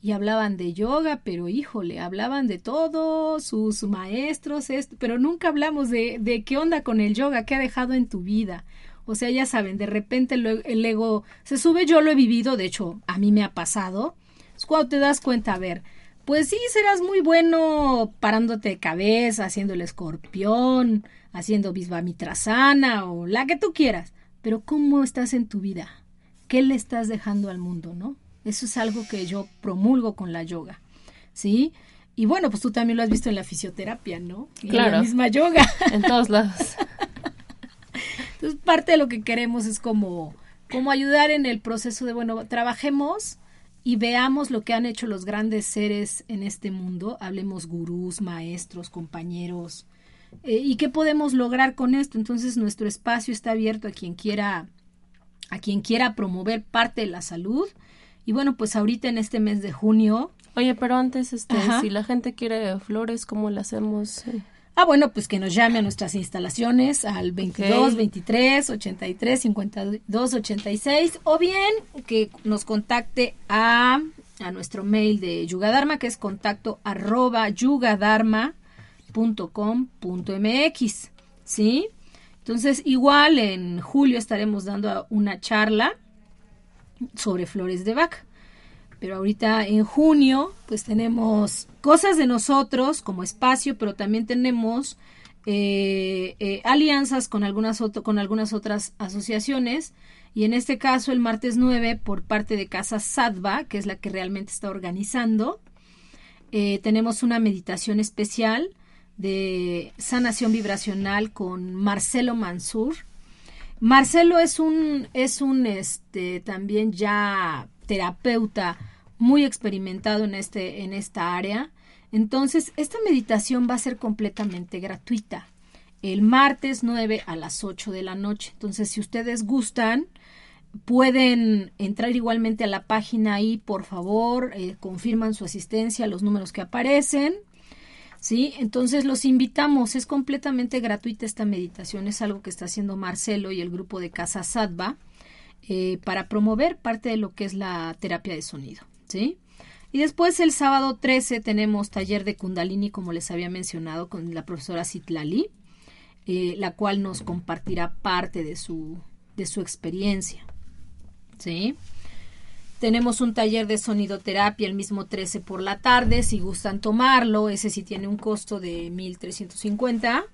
Speaker 3: y hablaban de yoga, pero híjole, hablaban de todos sus maestros, esto, pero nunca hablamos de, de qué onda con el yoga, qué ha dejado en tu vida. O sea, ya saben, de repente el ego se sube, yo lo he vivido, de hecho, a mí me ha pasado. Es cuando te das cuenta, a ver, pues sí, serás muy bueno parándote de cabeza, haciendo el escorpión, haciendo mitrasana o la que tú quieras, pero ¿cómo estás en tu vida? ¿Qué le estás dejando al mundo, no? Eso es algo que yo promulgo con la yoga, ¿sí? Y bueno, pues tú también lo has visto en la fisioterapia, ¿no?
Speaker 2: claro.
Speaker 3: En la misma yoga.
Speaker 2: En todos lados.
Speaker 3: Entonces, parte de lo que queremos es como, como ayudar en el proceso de, bueno, trabajemos y veamos lo que han hecho los grandes seres en este mundo, hablemos gurús, maestros, compañeros, eh, y qué podemos lograr con esto. Entonces, nuestro espacio está abierto a quien quiera, a quien quiera promover parte de la salud. Y bueno, pues ahorita en este mes de junio.
Speaker 2: Oye, pero antes, este, si la gente quiere flores, ¿cómo le hacemos?
Speaker 3: Ah, bueno, pues que nos llame a nuestras instalaciones al 22 23 83 52 86 o bien que nos contacte a, a nuestro mail de Yugadharma que es contacto arroba yugadharma.com.mx. ¿Sí? Entonces, igual en julio estaremos dando una charla sobre flores de vaca. Pero ahorita en junio, pues tenemos cosas de nosotros como espacio, pero también tenemos eh, eh, alianzas con algunas, con algunas otras asociaciones. Y en este caso, el martes 9, por parte de Casa Sadva, que es la que realmente está organizando, eh, tenemos una meditación especial de sanación vibracional con Marcelo Mansur. Marcelo es un, es un, este, también ya terapeuta muy experimentado en, este, en esta área Entonces, esta meditación va a ser completamente gratuita. El martes 9 a las 8 de la noche. Entonces, si ustedes gustan, pueden entrar igualmente a la página ahí, por favor, eh, confirman su asistencia, los números que aparecen. ¿Sí? Entonces los invitamos, es completamente gratuita esta meditación, es algo que está haciendo Marcelo y el grupo de Casa Sadva eh, para promover parte de lo que es la terapia de sonido, ¿sí? Y después el sábado 13 tenemos taller de Kundalini, como les había mencionado, con la profesora Citlali, eh, la cual nos compartirá parte de su, de su experiencia. ¿Sí? Tenemos un taller de sonidoterapia el mismo 13 por la tarde, si gustan tomarlo, ese sí tiene un costo de 1350,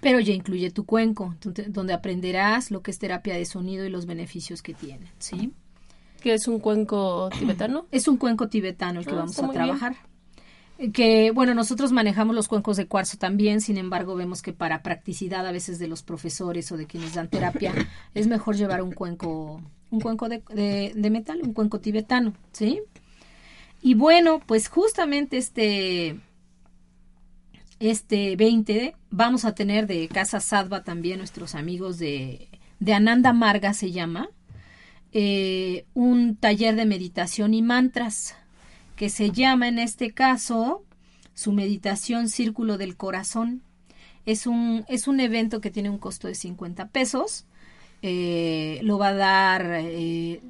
Speaker 3: pero ya incluye tu cuenco, donde aprenderás lo que es terapia de sonido y los beneficios que tiene, ¿sí?
Speaker 2: ¿Qué es un cuenco tibetano?
Speaker 3: Es un cuenco tibetano el que ah, vamos a trabajar. Que bueno, nosotros manejamos los cuencos de cuarzo también, sin embargo vemos que para practicidad a veces de los profesores o de quienes dan terapia es mejor llevar un cuenco, un cuenco de, de, metal, un cuenco tibetano, ¿sí? Y bueno, pues justamente este, este 20 vamos a tener de Casa Sadva también nuestros amigos de, de Ananda Marga se llama, eh, un taller de meditación y mantras que se llama en este caso su meditación Círculo del Corazón. Es un, es un evento que tiene un costo de 50 pesos. Eh, lo va a dar eh,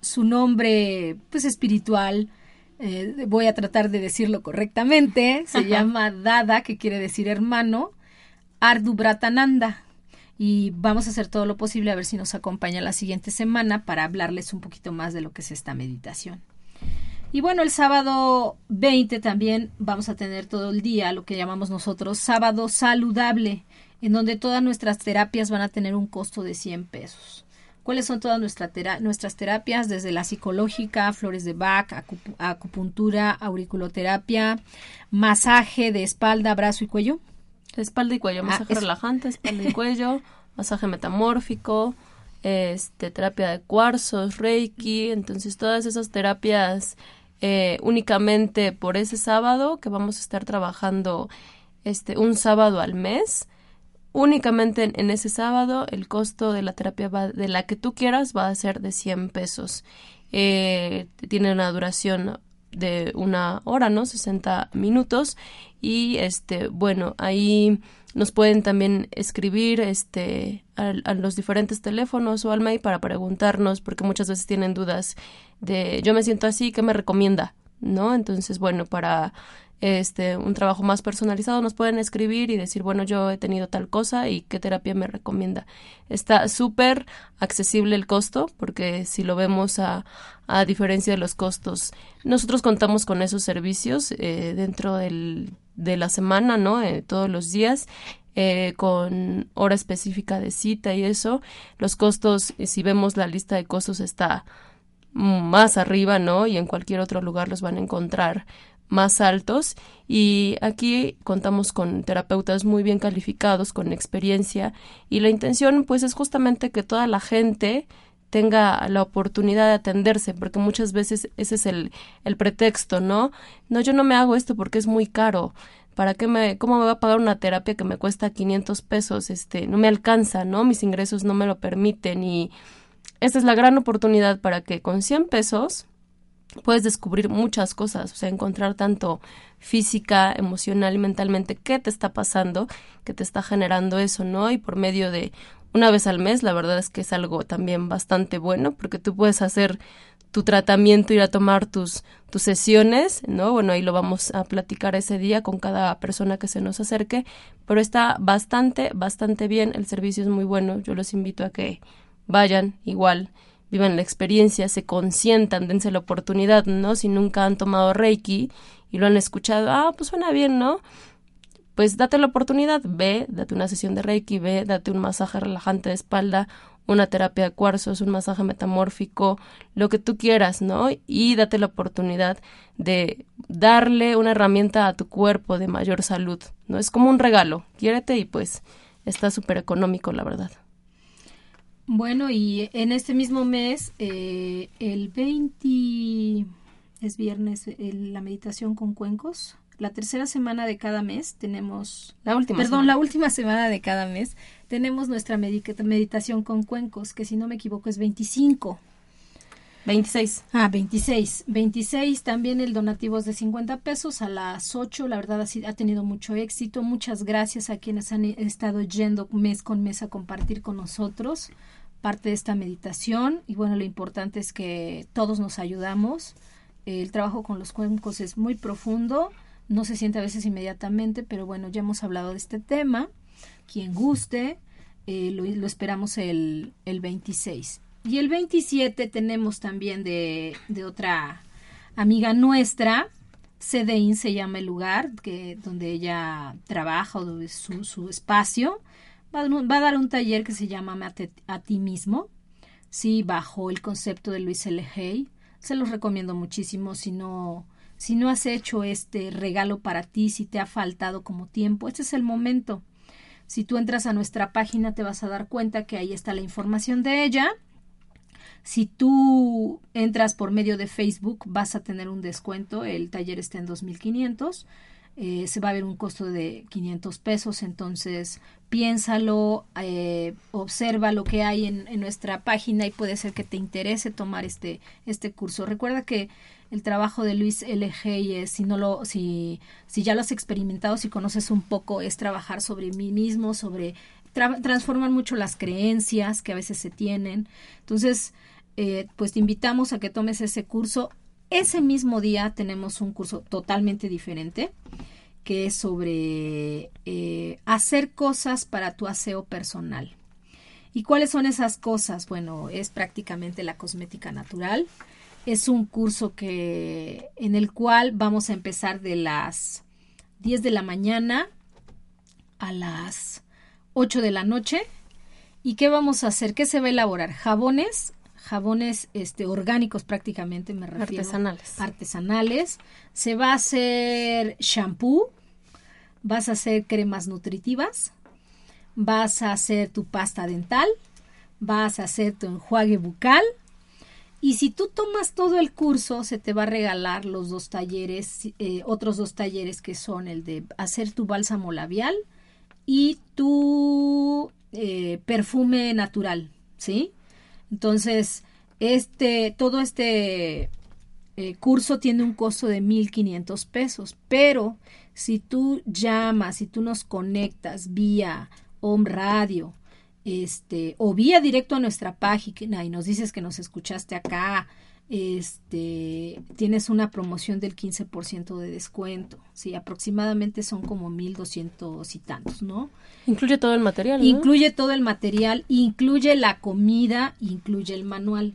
Speaker 3: su nombre pues espiritual. voy a tratar de decirlo correctamente. Se llama Dada, que quiere decir hermano. Ardubratananda y vamos a hacer todo lo posible a ver si nos acompaña la siguiente semana para hablarles un poquito más de lo que es esta meditación. Y bueno, el sábado 20 también vamos a tener todo el día lo que llamamos nosotros sábado saludable, en donde todas nuestras terapias van a tener un costo de 100 pesos. ¿Cuáles son todas nuestras terapias? Desde la psicológica, flores de Bach, acupuntura, auriculoterapia, masaje de espalda, brazo y cuello
Speaker 2: Espalda y cuello, ah, masaje relajante, espalda y cuello, masaje metamórfico, este, terapia de cuarzos, reiki, entonces todas esas terapias eh, únicamente por ese sábado que vamos a estar trabajando este un sábado al mes. Únicamente en, ese sábado el costo de la terapia de la que tú quieras va a ser de 100 pesos. Eh, tiene una duración de una hora, ¿no? 60 minutos. Y este, bueno, ahí nos pueden también escribir este a, los diferentes teléfonos o al mail para preguntarnos, porque muchas veces tienen dudas de yo me siento así, ¿qué me recomienda? ¿No? Entonces, bueno, para este, un trabajo más personalizado, nos pueden escribir y decir, bueno, yo he tenido tal cosa y qué terapia me recomienda. Está súper accesible el costo, porque si lo vemos a, a diferencia de los costos, nosotros contamos con esos servicios eh, dentro del, de la semana, ¿no? Eh, todos los días. Eh, con hora específica de cita y eso, los costos, si vemos la lista de costos, está más arriba, ¿no? Y en cualquier otro lugar los van a encontrar más altos y aquí contamos con terapeutas muy bien calificados, con experiencia y la intención pues es justamente que toda la gente tenga la oportunidad de atenderse, porque muchas veces ese es el, el pretexto, ¿no? No, yo no me hago esto porque es muy caro. ¿Para qué me, cómo me va a pagar una terapia que me cuesta 500 pesos? Este, no me alcanza, ¿no? Mis ingresos no me lo permiten y esta es la gran oportunidad para que con 100 pesos puedes descubrir muchas cosas, o sea, encontrar tanto física, emocional y mentalmente qué te está pasando, qué te está generando eso, ¿no? Y por medio de una vez al mes, la verdad es que es algo también bastante bueno, porque tú puedes hacer tu tratamiento, ir a tomar tus, tus sesiones, ¿no? Bueno, ahí lo vamos a platicar ese día con cada persona que se nos acerque, pero está bastante, bastante bien, el servicio es muy bueno, yo los invito a que vayan igual vivan la experiencia, se consientan, dense la oportunidad, ¿no? Si nunca han tomado Reiki y lo han escuchado, ah, pues suena bien, ¿no? Pues date la oportunidad, ve, date una sesión de Reiki, ve, date un masaje relajante de espalda, una terapia de cuarzos, un masaje metamórfico, lo que tú quieras, ¿no? Y date la oportunidad de darle una herramienta a tu cuerpo de mayor salud, ¿no? Es como un regalo, quiérete y pues está súper económico, la verdad.
Speaker 3: Bueno, y en este mismo mes, eh, el 20, es viernes la meditación con cuencos. La tercera semana de cada mes tenemos...
Speaker 2: La última.
Speaker 3: Perdón, la última semana de cada mes tenemos nuestra meditación con cuencos, que si no me equivoco es 25.
Speaker 2: 26.
Speaker 3: Ah, 26. 26 también el donativo es de 50 pesos a las 8. La verdad ha tenido mucho éxito. Muchas gracias a quienes han estado yendo mes con mes a compartir con nosotros parte de esta meditación. Y bueno, lo importante es que todos nos ayudamos. El trabajo con los cuencos es muy profundo. No se siente a veces inmediatamente, pero bueno, ya hemos hablado de este tema. Quien guste, eh, lo, esperamos el, el 26. Y el 27 tenemos también de, de otra amiga nuestra, CDIN se llama el lugar que, donde ella trabaja o su, su espacio. Va a, dar un taller que se llama a, ti mismo, sí, bajo el concepto de Luis L. Hay. Se los recomiendo muchísimo si no, si no has hecho este regalo para ti, si te ha faltado como tiempo, este es el momento. Si tú entras a nuestra página te vas a dar cuenta que ahí está la información de ella si tú entras por medio de Facebook, vas a tener un descuento. El taller está en 2500. Eh, se va a ver un costo de 500 pesos, entonces piénsalo, eh, observa lo que hay en, nuestra página y puede ser que te interese tomar este, este curso. Recuerda que el trabajo de Luis LG es, si no lo, si, si ya lo has experimentado, si conoces un poco, es trabajar sobre mí mismo, sobre transforman mucho las creencias que a veces se tienen. Entonces, eh, pues te invitamos a que tomes ese curso. Ese mismo día tenemos un curso totalmente diferente que es sobre eh, hacer cosas para tu aseo personal. ¿Y cuáles son esas cosas? Bueno, es prácticamente la cosmética natural. Es un curso que en el cual vamos a empezar de las 10 de la mañana a las 8 de la noche. ¿Y qué vamos a hacer? ¿Qué se va a elaborar? Jabones jabones este, orgánicos prácticamente, me refiero.
Speaker 2: Artesanales.
Speaker 3: Artesanales. Se va a hacer shampoo, vas a hacer cremas nutritivas, vas a hacer tu pasta dental, vas a hacer tu enjuague bucal. Y si tú tomas todo el curso, se te va a regalar los dos talleres, eh, otros dos talleres que son el de hacer tu bálsamo labial y tu eh, perfume natural, ¿sí? Entonces, este, todo este eh, curso tiene un costo de 1.500 pesos, pero si tú llamas, si tú nos conectas vía Home Radio, este, o vía directo a nuestra página y nos dices que nos escuchaste acá este, tienes una promoción del 15% de descuento. Sí, aproximadamente son como 1200 y tantos, ¿no?
Speaker 2: Incluye todo el material. ¿no?
Speaker 3: Incluye todo el material, incluye la comida, incluye el manual.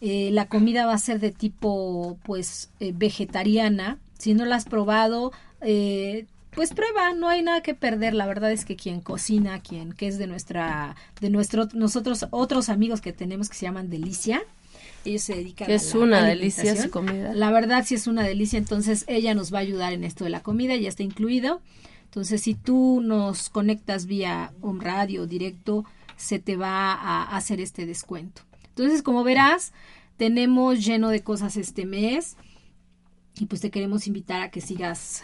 Speaker 3: Eh, la comida va a ser de tipo, pues, eh, vegetariana. Si no la has probado, eh, pues prueba, no hay nada que perder. La verdad es que quien cocina, quien que es de nuestra, de nuestro, nosotros otros amigos que tenemos que se llaman Delicia, ellos se dedican
Speaker 2: es una delicia su comida.
Speaker 3: La verdad sí es una delicia, entonces ella nos va a ayudar en esto de la comida, ya está incluido. Entonces, si tú nos conectas vía un radio directo, se te va a hacer este descuento. Entonces, como verás, tenemos lleno de cosas este mes y pues te queremos invitar a que sigas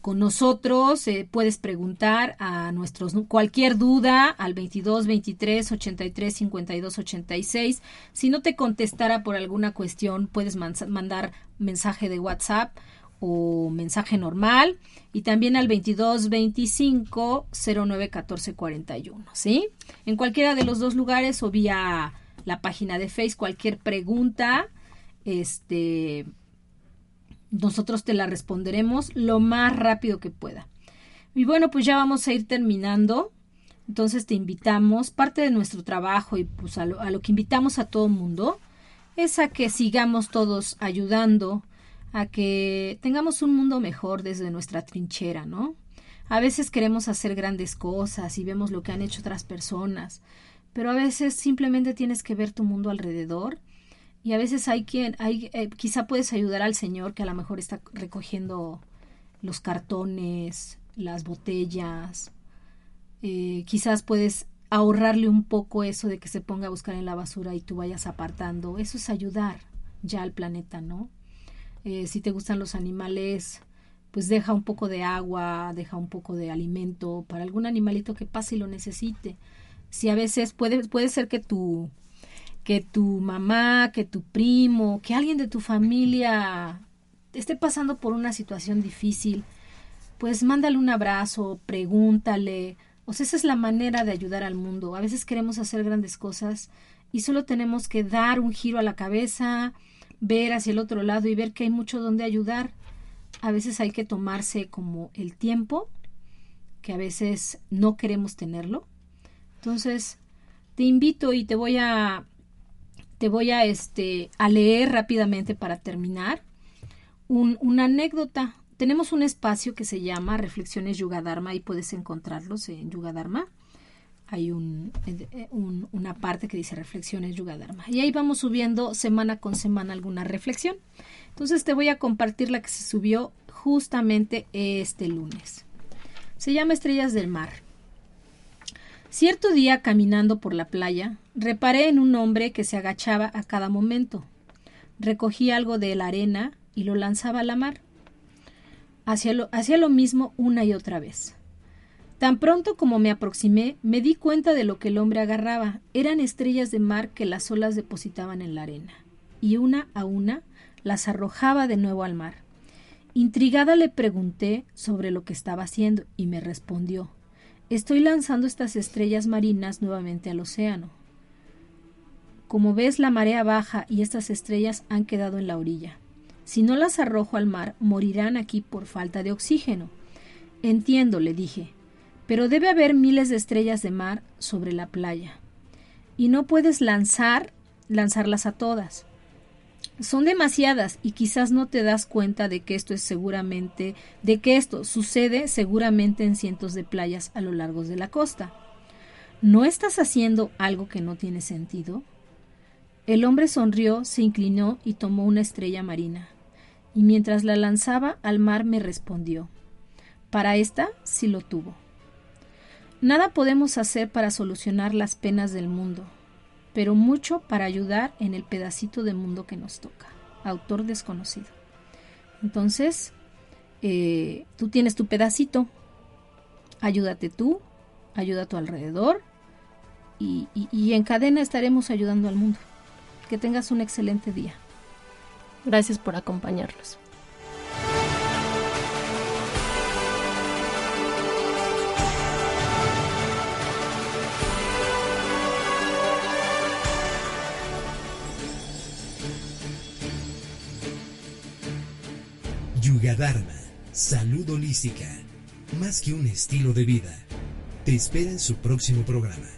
Speaker 3: con nosotros. Eh, puedes preguntar a nuestros cualquier duda al 22 23 83 52 86. Si no te contestara por alguna cuestión, puedes mandar mensaje de WhatsApp o mensaje normal y también al 22 25 09 14 41, ¿sí? En cualquiera de los dos lugares o vía la página de Facebook, cualquier pregunta, este nosotros te la responderemos lo más rápido que pueda. Y bueno, pues ya vamos a ir terminando. Entonces te invitamos, parte de nuestro trabajo y pues a lo, a lo que invitamos a todo mundo es a que sigamos todos ayudando, a que tengamos un mundo mejor desde nuestra trinchera, ¿no? A veces queremos hacer grandes cosas y vemos lo que han hecho otras personas, pero a veces simplemente tienes que ver tu mundo alrededor y a veces hay quien, hay, eh, quizá puedes ayudar al señor que a lo mejor está recogiendo los cartones, las botellas. Eh, quizás puedes ahorrarle un poco eso de que se ponga a buscar en la basura y tú vayas apartando. Eso es ayudar ya al planeta, ¿no? Eh, si te gustan los animales, pues deja un poco de agua, deja un poco de alimento para algún animalito que pase y lo necesite. Si a veces puede, puede ser que tu, que tu mamá, que tu primo, que alguien de tu familia esté pasando por una situación difícil, pues mándale un abrazo, pregúntale. O sea, esa es la manera de ayudar al mundo. A veces queremos hacer grandes cosas y solo tenemos que dar un giro a la cabeza, ver hacia el otro lado y ver que hay mucho donde ayudar. A veces hay que tomarse como el tiempo, que a veces no queremos tenerlo. Entonces, te invito y te voy a te voy a este a leer rápidamente para terminar un, una anécdota tenemos un espacio que se llama Reflexiones Yuga Dharma y puedes encontrarlos en Yuga Dharma. Hay eh, un, una parte que dice Reflexiones Yuga Dharma. Y ahí vamos subiendo semana con semana alguna reflexión. Entonces te voy a compartir la que se subió justamente este lunes. Se llama Estrellas del Mar. Cierto día caminando por la playa, reparé en un hombre que se agachaba a cada momento. Recogí algo de la arena y lo lanzaba a la mar hacía lo, hacía lo mismo una y otra vez. Tan pronto como me aproximé, me di cuenta de lo que el hombre agarraba. Eran estrellas de mar que las olas depositaban en la arena, y una a una las arrojaba de nuevo al mar. Intrigada le pregunté sobre lo que estaba haciendo, y me respondió Estoy lanzando estas estrellas marinas nuevamente al océano. Como ves, la marea baja y estas estrellas han quedado en la orilla. Si no las arrojo al mar, morirán aquí por falta de oxígeno. Entiendo, le dije, pero debe haber miles de estrellas de mar sobre la playa. Y no puedes lanzar, lanzarlas a todas. Son demasiadas y quizás no te das cuenta de que esto es seguramente, de que esto sucede seguramente en cientos de playas a lo largo de la costa. ¿No estás haciendo algo que no tiene sentido? El hombre sonrió, se inclinó y tomó una estrella marina y mientras la lanzaba al mar me respondió Para esta sí lo tuvo. Nada podemos hacer para solucionar las penas del mundo, pero mucho para ayudar en el pedacito de mundo que nos toca. Autor desconocido. Entonces, eh, tú tienes tu pedacito, ayúdate tú, ayuda a tu alrededor y, y en cadena estaremos ayudando al mundo. Que tengas un excelente día.
Speaker 2: Gracias por acompañarnos.
Speaker 1: Yuga Dharma, salud holística, más que un estilo de vida. Te espera en su próximo programa.